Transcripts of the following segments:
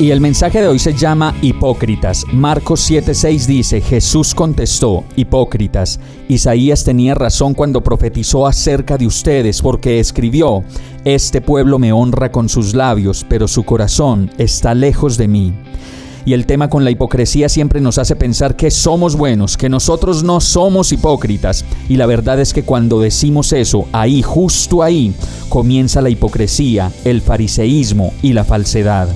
Y el mensaje de hoy se llama Hipócritas. Marcos 7:6 dice, Jesús contestó, Hipócritas, Isaías tenía razón cuando profetizó acerca de ustedes, porque escribió, Este pueblo me honra con sus labios, pero su corazón está lejos de mí. Y el tema con la hipocresía siempre nos hace pensar que somos buenos, que nosotros no somos hipócritas. Y la verdad es que cuando decimos eso, ahí, justo ahí, comienza la hipocresía, el fariseísmo y la falsedad.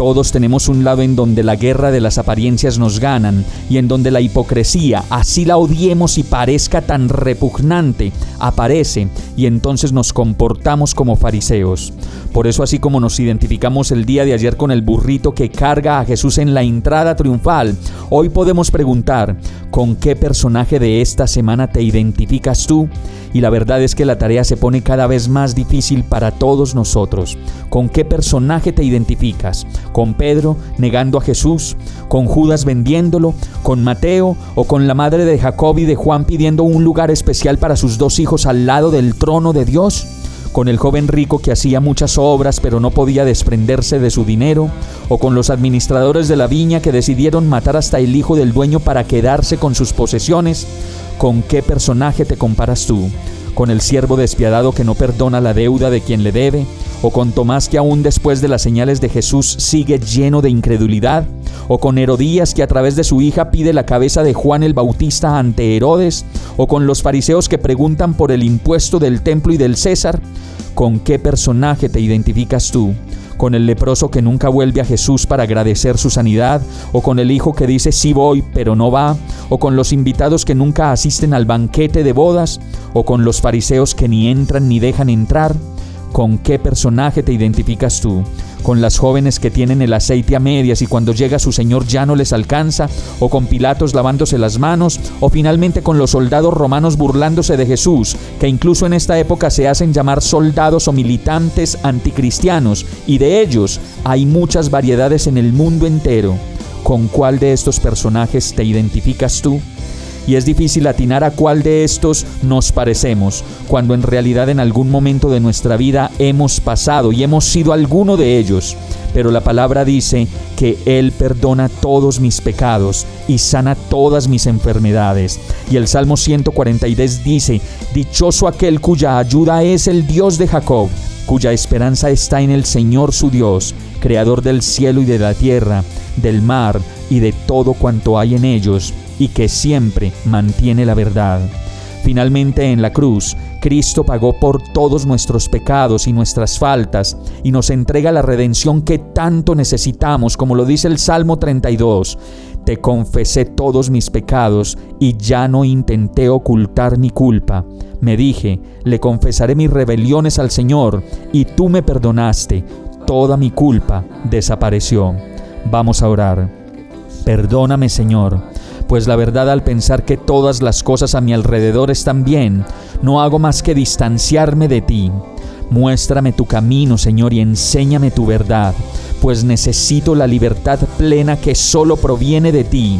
Todos tenemos un lado en donde la guerra de las apariencias nos ganan y en donde la hipocresía, así la odiemos y parezca tan repugnante, aparece y entonces nos comportamos como fariseos. Por eso así como nos identificamos el día de ayer con el burrito que carga a Jesús en la entrada triunfal, hoy podemos preguntar, ¿con qué personaje de esta semana te identificas tú? Y la verdad es que la tarea se pone cada vez más difícil para todos nosotros. ¿Con qué personaje te identificas? ¿Con Pedro negando a Jesús? ¿Con Judas vendiéndolo? ¿Con Mateo? ¿O con la madre de Jacob y de Juan pidiendo un lugar especial para sus dos hijos al lado del trono de Dios? con el joven rico que hacía muchas obras pero no podía desprenderse de su dinero, o con los administradores de la viña que decidieron matar hasta el hijo del dueño para quedarse con sus posesiones, ¿con qué personaje te comparas tú? ¿Con el siervo despiadado que no perdona la deuda de quien le debe? ¿O con Tomás que aún después de las señales de Jesús sigue lleno de incredulidad? ¿O con Herodías que a través de su hija pide la cabeza de Juan el Bautista ante Herodes? ¿O con los fariseos que preguntan por el impuesto del templo y del César? ¿Con qué personaje te identificas tú? ¿Con el leproso que nunca vuelve a Jesús para agradecer su sanidad? ¿O con el hijo que dice sí voy pero no va? ¿O con los invitados que nunca asisten al banquete de bodas? ¿O con los fariseos que ni entran ni dejan entrar? ¿Con qué personaje te identificas tú? ¿Con las jóvenes que tienen el aceite a medias y cuando llega su Señor ya no les alcanza? ¿O con Pilatos lavándose las manos? ¿O finalmente con los soldados romanos burlándose de Jesús, que incluso en esta época se hacen llamar soldados o militantes anticristianos? Y de ellos hay muchas variedades en el mundo entero. ¿Con cuál de estos personajes te identificas tú? Y es difícil atinar a cuál de estos nos parecemos, cuando en realidad en algún momento de nuestra vida hemos pasado y hemos sido alguno de ellos. Pero la palabra dice que Él perdona todos mis pecados y sana todas mis enfermedades. Y el Salmo 143 dice, Dichoso aquel cuya ayuda es el Dios de Jacob, cuya esperanza está en el Señor su Dios, creador del cielo y de la tierra, del mar y de todo cuanto hay en ellos y que siempre mantiene la verdad. Finalmente en la cruz, Cristo pagó por todos nuestros pecados y nuestras faltas y nos entrega la redención que tanto necesitamos, como lo dice el Salmo 32. Te confesé todos mis pecados y ya no intenté ocultar mi culpa. Me dije, le confesaré mis rebeliones al Señor y tú me perdonaste. Toda mi culpa desapareció. Vamos a orar. Perdóname, Señor pues la verdad al pensar que todas las cosas a mi alrededor están bien, no hago más que distanciarme de ti. Muéstrame tu camino, Señor, y enséñame tu verdad, pues necesito la libertad plena que solo proviene de ti.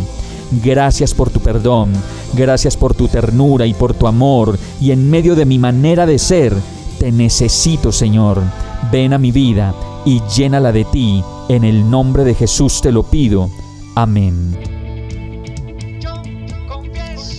Gracias por tu perdón, gracias por tu ternura y por tu amor, y en medio de mi manera de ser, te necesito, Señor. Ven a mi vida y llénala de ti. En el nombre de Jesús te lo pido. Amén.